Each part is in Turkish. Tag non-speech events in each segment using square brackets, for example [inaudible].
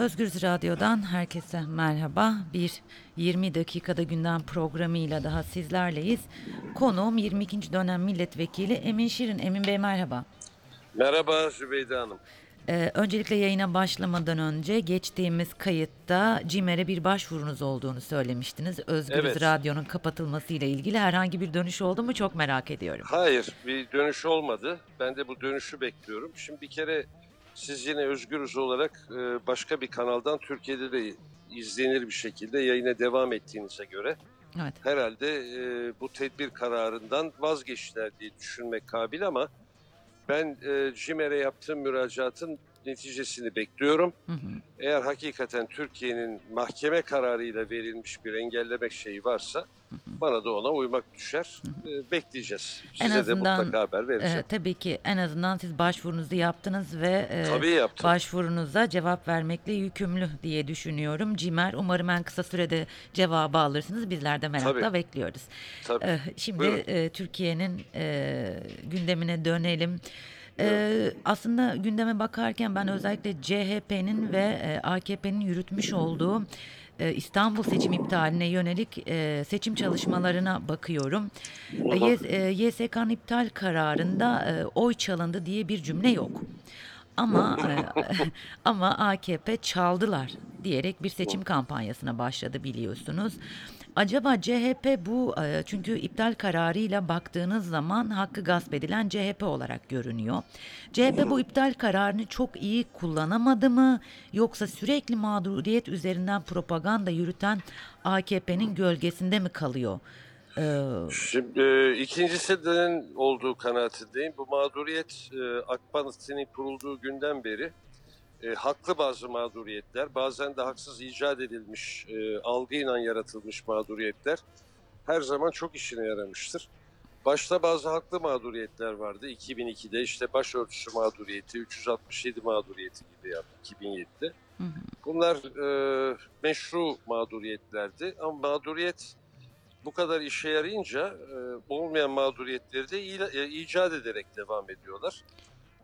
Özgürüz Radyo'dan herkese merhaba. Bir 20 dakikada gündem programıyla daha sizlerleyiz. Konuğum 22. dönem milletvekili Emin Şirin. Emin Bey merhaba. Merhaba Zübeyde Hanım. Ee, öncelikle yayına başlamadan önce geçtiğimiz kayıtta CİMER'e bir başvurunuz olduğunu söylemiştiniz. Özgürüz Evet. Radyo'nun kapatılmasıyla ilgili herhangi bir dönüş oldu mu çok merak ediyorum. Hayır bir dönüş olmadı. Ben de bu dönüşü bekliyorum. Şimdi bir kere siz yine Özgürüz olarak e, başka bir kanaldan Türkiye'de de izlenir bir şekilde yayına devam ettiğinize göre Evet. herhalde e, bu tedbir kararından vazgeçtiler diye düşünmek kabil ama ben e, CİMER'e yaptığım müracaatın neticesini bekliyorum. Hı hı. Eğer hakikaten Türkiye'nin mahkeme kararıyla verilmiş bir engelleme şeyi varsa bana da ona uymak düşer. Ee, bekleyeceğiz. En Size azından, de mutlaka haber vereceğim. Ee, tabii ki en azından siz başvurunuzu yaptınız ve e, Tabii yaptım. başvurunuza cevap vermekle yükümlü diye düşünüyorum. CİMER umarım en kısa sürede cevabı alırsınız. Bizler de merakla Tabii. bekliyoruz. Tabii. Ee, Şimdi Buyurun. e, Türkiye'nin e, gündemine dönelim. Ee, aslında gündeme bakarken ben özellikle CHP'nin ve AKP'nin yürütmüş olduğu İstanbul seçim iptaline yönelik seçim çalışmalarına bakıyorum. YSK'nın iptal kararında oy çalındı diye bir cümle yok. Ama [laughs] e, ama AKP çaldılar diyerek bir seçim kampanyasına başladı biliyorsunuz. Acaba CHP bu e, çünkü iptal kararıyla baktığınız zaman hakkı gasp edilen CHP olarak görünüyor. CHP bu iptal kararını çok iyi kullanamadı mı yoksa sürekli mağduriyet üzerinden propaganda yürüten AKP'nin gölgesinde mi kalıyor? Ee, Şimdi e, ikincisinin olduğu kanaatindeyim. Bu mağduriyet e, AK Parti'nin kurulduğu günden beri e, haklı bazı mağduriyetler, bazen de haksız icat edilmiş, e, algıyla yaratılmış mağduriyetler her zaman çok işine yaramıştır. Başta bazı haklı mağduriyetler vardı. 2002'de işte başörtüsü mağduriyeti, 367 mağduriyeti gibi yaptı 2007'de. hı hı. Bunlar e, meşru mağduriyetlerdi ama mağduriyet bu kadar işe yarayınca e, olmayan mağduriyetleri de e, icat ederek devam ediyorlar.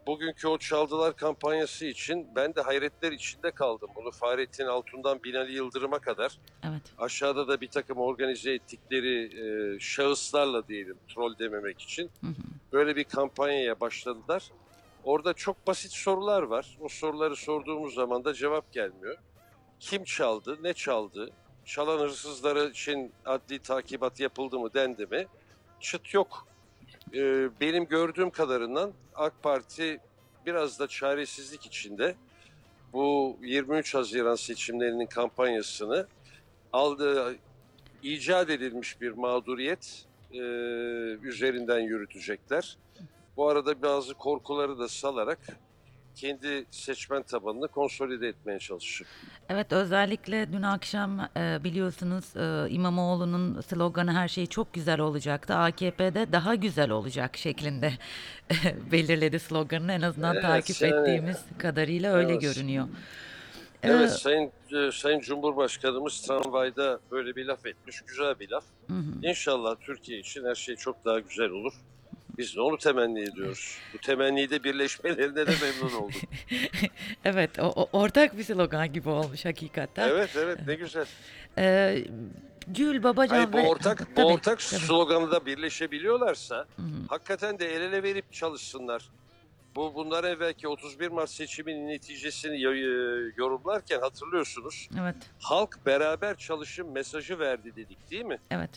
Bugünkü o çaldılar kampanyası için ben de hayretler içinde kaldım. Bunu Fahrettin Altun'dan Binali Yıldırım'a kadar evet. aşağıda da bir takım organize ettikleri e, şahıslarla diyelim troll dememek için Hı hı. böyle bir kampanyaya başladılar. Orada çok basit sorular var. O soruları sorduğumuz zaman da cevap gelmiyor. Kim çaldı, ne çaldı, çalan hırsızlara için adli takibat yapıldı mı, dendi mi? Çıt yok. Ee, benim gördüğüm kadarından AK Parti biraz da çaresizlik içinde bu 23 Haziran seçimlerinin kampanyasını aldığı icat edilmiş bir mağduriyet e, üzerinden yürütecekler. Bu arada bazı korkuları da salarak kendi seçmen tabanını konsolide etmeye çalışacak. Evet özellikle dün akşam e, biliyorsunuz e, İmamoğlu'nun sloganı her şey çok güzel olacaktı. AKP'de daha güzel olacak şeklinde [laughs] belirledi sloganını en azından Evet, takip yani- ettiğimiz kadarıyla öyle Evet. görünüyor. Evet Sayın e, Sayın Cumhurbaşkanımız tramvayda böyle bir laf etmiş. Güzel bir laf. hı hı. İnşallah Türkiye için her şey çok daha güzel olur. Biz de onu temenni ediyoruz. Bu temennide birleşmelerine de memnun olduk. [laughs] Evet o, o- ortak bir slogan gibi olmuş hakikaten. Evet evet ne güzel. E, Gül Babacan Hayır, bu ve... ortak bu Tabii, ortak tabii. sloganı da birleşebiliyorlarsa Hı hı. hakikaten de el ele verip çalışsınlar. Bu bundan evvelki 31 Mart seçiminin neticesini yo- yorumlarken hatırlıyorsunuz. Evet, Halk beraber çalışın mesajı verdi dedik değil mi? evet.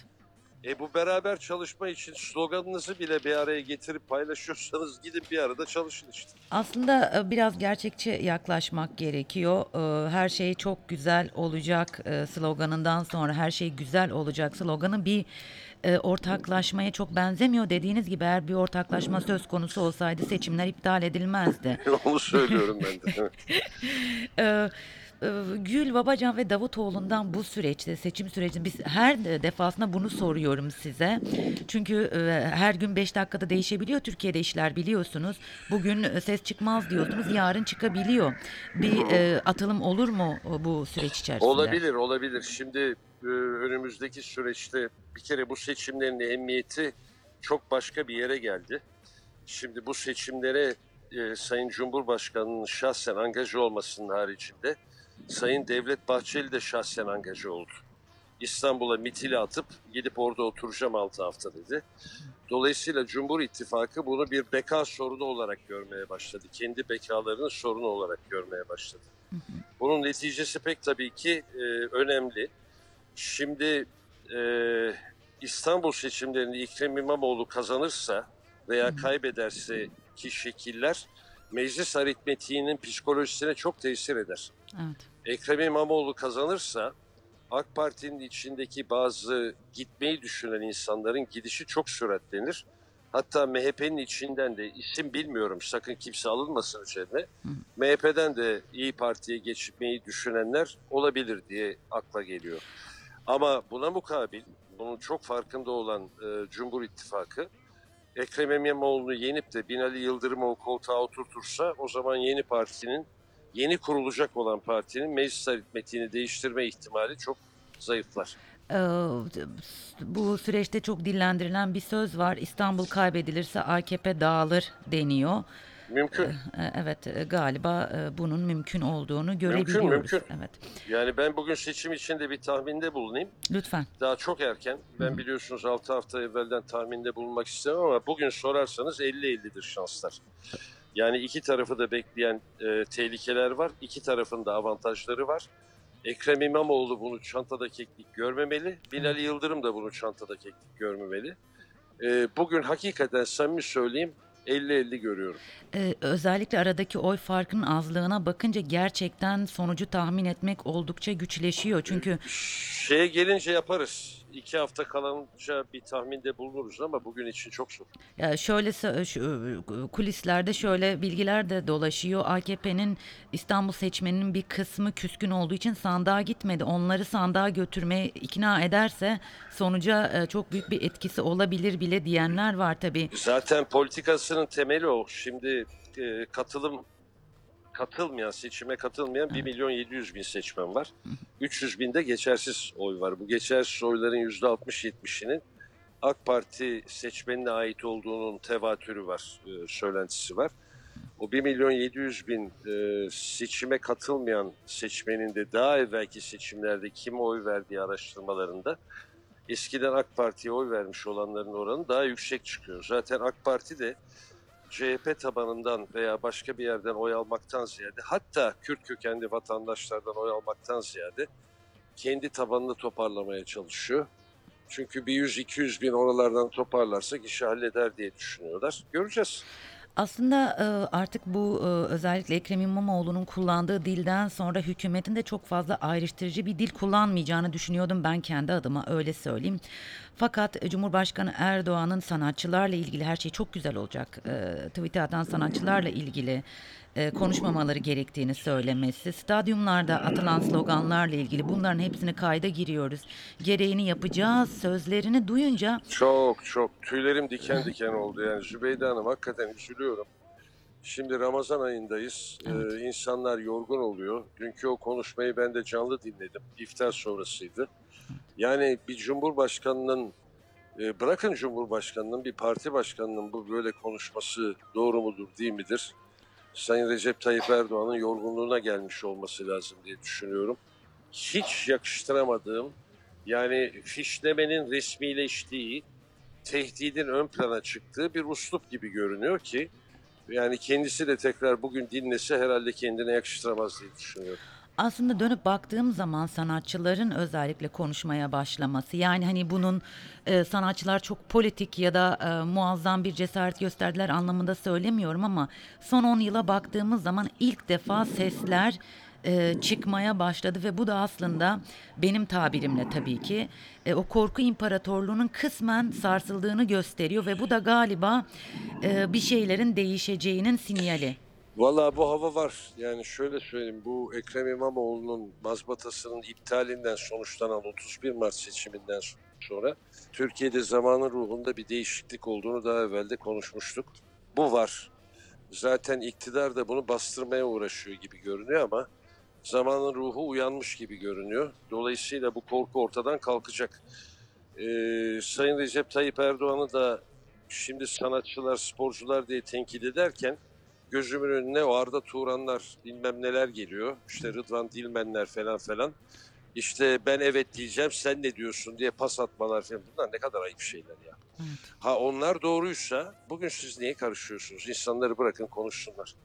E bu beraber çalışma için sloganınızı bile bir araya getirip paylaşıyorsanız gidin bir arada çalışın işte. Aslında e, biraz gerçekçi yaklaşmak gerekiyor. E, Her şey çok güzel olacak e, sloganından sonra her şey güzel olacak sloganı bir ortaklaşmaya çok benzemiyor. Dediğiniz gibi eğer bir ortaklaşma söz konusu olsaydı seçimler iptal edilmezdi. [laughs] Onu söylüyorum ben de. [laughs] E, e, Gül Babacan ve Davutoğlu'ndan bu süreçte seçim sürecinde biz her defasında bunu soruyorum size. Çünkü e, her gün 5 dakikada değişebiliyor Türkiye'de işler biliyorsunuz. Bugün e, ses çıkmaz diyorsunuz yarın çıkabiliyor. Bir e, atılım olur mu e, bu süreç içerisinde? Olabilir, olabilir. Şimdi e, önümüzdeki süreçte bir kere bu seçimlerin emniyeti çok başka bir yere geldi. Şimdi bu seçimlere e, Sayın Cumhurbaşkanı'nın şahsen angaja olmasının haricinde Sayın Devlet Bahçeli de şahsen angaja oldu. İstanbul'a mitili atıp gidip orada oturacağım 6 hafta dedi. Dolayısıyla Cumhur İttifakı bunu bir beka sorunu olarak görmeye başladı. Kendi bekalarının sorunu olarak görmeye başladı. Bunun neticesi pek tabii ki e, önemli. Şimdi e, İstanbul seçimlerini Ekrem İmamoğlu kazanırsa veya kaybederse ki şekiller meclis aritmetiğinin psikolojisine çok tesir eder. Evet. Ekrem İmamoğlu kazanırsa AK Parti'nin içindeki bazı gitmeyi düşünen insanların gidişi çok süratlenir. Hatta MHP'nin içinden de isim bilmiyorum sakın kimse alınmasın üzerine. MHP'den de İyi Parti'ye geçmeyi düşünenler olabilir diye akla geliyor. Ama buna mukabil bunun çok farkında olan e, Cumhur İttifakı Ekrem İmamoğlu'nu yenip de Binali Yıldırım'ı o koltuğa oturtursa o zaman yeni partinin yeni kurulacak olan partinin meclis aritmetiğini değiştirme ihtimali çok zayıflar. Ee, bu süreçte çok dillendirilen bir söz var. İstanbul kaybedilirse AKP dağılır deniyor. Mümkün. Ee, Evet e, galiba e, bunun mümkün olduğunu görebiliyoruz. mümkün. Evet. Yani ben bugün seçim içinde bir tahminde bulunayım. Lütfen. Daha çok erken. Ben biliyorsunuz 6 hafta evvelden tahminde bulunmak istemem ama bugün sorarsanız 50-50'dir şanslar. Yani iki tarafı da bekleyen e, tehlikeler var. İki tarafın da avantajları var. Ekrem İmamoğlu bunu çantada keklik görmemeli. Binali Yıldırım da bunu çantada keklik görmemeli. E, bugün hakikaten samimi söyleyeyim 50-50 görüyorum. Ee, özellikle aradaki oy farkının azlığına bakınca gerçekten sonucu tahmin etmek oldukça güçleşiyor. Çünkü Şeye gelince yaparız. İki hafta kalınca bir tahminde bulunuruz ama bugün için çok zor. Ya şöyle şu, kulislerde şöyle bilgiler de dolaşıyor. AKP'nin İstanbul seçmeninin bir kısmı küskün olduğu için sandığa gitmedi. Onları sandığa götürmeye ikna ederse sonuca e, çok büyük bir etkisi olabilir bile diyenler var tabii. Zaten politikasının temeli o. Şimdi e, katılım katılmayan, seçime katılmayan 1 milyon 700 bin seçmen var. 300 binde geçersiz oy var. Bu geçersiz oyların %60-70'inin AK Parti seçmenine ait olduğunun tevatürü var, e, söylentisi var. O 1 milyon 700 bin e, seçime katılmayan seçmenin de daha evvelki seçimlerde kime oy verdiği araştırmalarında eskiden AK Parti'ye oy vermiş olanların oranı daha yüksek çıkıyor. Zaten AK Parti de CHP tabanından veya başka bir yerden oy almaktan ziyade hatta Kürt kökenli vatandaşlardan oy almaktan ziyade kendi tabanını toparlamaya çalışıyor. Çünkü bir 100-200 bin oralardan toparlarsak işi halleder diye düşünüyorlar. Göreceğiz. Aslında e, artık bu e, özellikle Ekrem İmamoğlu'nun kullandığı dilden sonra hükümetin de çok fazla ayrıştırıcı bir dil kullanmayacağını düşünüyordum ben kendi adıma öyle söyleyeyim. Fakat e, Cumhurbaşkanı Erdoğan'ın sanatçılarla ilgili her şey çok güzel olacak. E, tweet'e atan sanatçılarla ilgili e, konuşmamaları gerektiğini söylemesi, stadyumlarda atılan sloganlarla ilgili bunların hepsini kayda giriyoruz. Gereğini yapacağız sözlerini duyunca Çok çok tüylerim diken diken oldu. Yani Zübeyde Hanım hakikaten üzülüyorum. Şimdi Ramazan ayındayız. Ee, insanlar yorgun oluyor. Dünkü o konuşmayı ben de canlı dinledim. İftar sonrasıydı. Yani bir cumhurbaşkanının e, bırakın cumhurbaşkanının bir parti başkanının bu böyle konuşması doğru mudur değil midir? Sayın Recep Tayyip Erdoğan'ın yorgunluğuna gelmiş olması lazım diye düşünüyorum. Hiç yakıştıramadığım yani fişlemenin resmileştiği, tehdidin ön plana çıktığı bir uslup gibi görünüyor ki yani kendisi de tekrar bugün dinlese herhalde kendine yakıştıramaz diye düşünüyorum. Aslında dönüp baktığım zaman sanatçıların özellikle konuşmaya başlaması yani hani bunun e, sanatçılar çok politik ya da e, muazzam bir cesaret gösterdiler anlamında söylemiyorum ama son 10 yıla baktığımız zaman ilk defa sesler e, çıkmaya başladı ve bu da aslında benim tabirimle tabii ki e, o korku imparatorluğunun kısmen sarsıldığını gösteriyor ve bu da galiba e, bir şeylerin değişeceğinin sinyali. Vallahi bu hava var. Yani şöyle söyleyeyim bu Ekrem İmamoğlu'nun mazbatasının iptalinden sonuçlanan 31 Mart seçiminden sonra Türkiye'de zamanın ruhunda bir değişiklik olduğunu daha evvel de konuşmuştuk. Bu var. Zaten iktidar da bunu bastırmaya uğraşıyor gibi görünüyor ama zamanın ruhu uyanmış gibi görünüyor. Dolayısıyla bu korku ortadan kalkacak. Ee, Sayın Recep Tayyip Erdoğan'ı da şimdi sanatçılar, sporcular diye tenkit ederken gözümün önüne o Arda Turanlar bilmem neler geliyor. İşte Rıdvan Dilmenler falan falan. İşte ben evet diyeceğim sen ne diyorsun diye pas atmalar falan. Bunlar ne kadar ayıp şeyler ya. Evet. Ha onlar doğruysa bugün siz niye karışıyorsunuz? İnsanları bırakın konuşsunlar.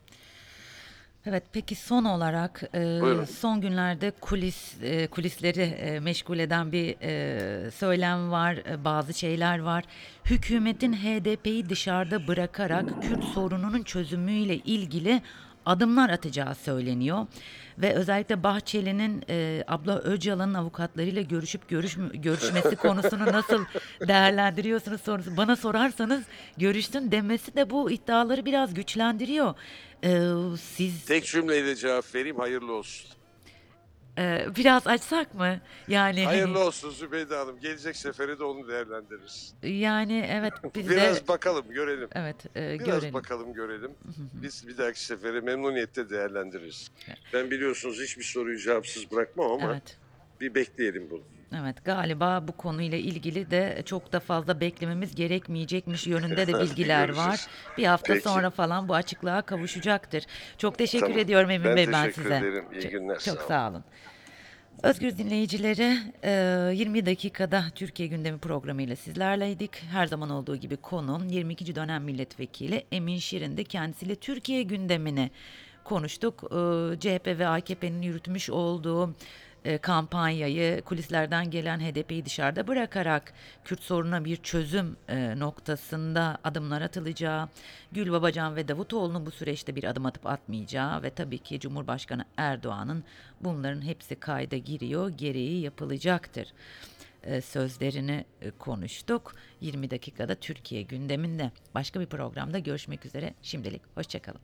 Evet peki son olarak e, Buyurun. son günlerde kulis e, kulisleri e, meşgul eden bir e, söylem var, e, bazı şeyler var. Hükümetin HDP'yi dışarıda bırakarak Kürt sorununun çözümüyle ilgili adımlar atacağı söyleniyor. Ve özellikle Bahçeli'nin e, abla Öcalan'ın avukatlarıyla görüşüp görüşm- görüşmesi konusunu nasıl [laughs] değerlendiriyorsunuz sorusu. Bana sorarsanız görüştün demesi de bu iddiaları biraz güçlendiriyor. E, siz Tek cümleyle cevap vereyim hayırlı olsun. e, biraz açsak mı? Yani hani- Hayırlı olsun Zübeyde Hanım. Gelecek sefere de onu değerlendiririz. yani evet [laughs] biz Biraz de bakalım görelim. evet e, Biraz görelim. bakalım görelim. Biz bir dahaki sefere memnuniyetle değerlendiririz. Ben biliyorsunuz hiçbir soruyu cevapsız bırakmam ama Evet. Bir bekleyelim bunu. Evet galiba bu konuyla ilgili de çok da fazla beklememiz gerekmeyecekmiş yönünde de [laughs] bilgiler var. Bir hafta Peki. sonra falan bu açıklığa kavuşacaktır. Çok teşekkür Tamam. ediyorum Emin Ben Bey ben teşekkür size. ederim. İyi Çok- günler, Çok sağ sağ olun. Özgür dinleyicileri e, 20 dakikada Türkiye gündemi programıyla sizlerleydik. Her zaman olduğu gibi konum 22. dönem milletvekili Emin Şirin de kendisiyle Türkiye gündemini konuştuk. E, CHP ve AKP'nin yürütmüş olduğu e, kampanyayı kulislerden gelen HDP'yi dışarıda bırakarak Kürt sorununa bir çözüm e, noktasında adımlar atılacağı, Gül Babacan ve Davutoğlu'nun bu süreçte bir adım atıp atmayacağı ve tabii ki Cumhurbaşkanı Erdoğan'ın bunların hepsi kayda giriyor, gereği yapılacaktır e, sözlerini konuştuk. 20 dakikada Türkiye gündeminde başka bir programda görüşmek üzere. Şimdilik hoşçakalın.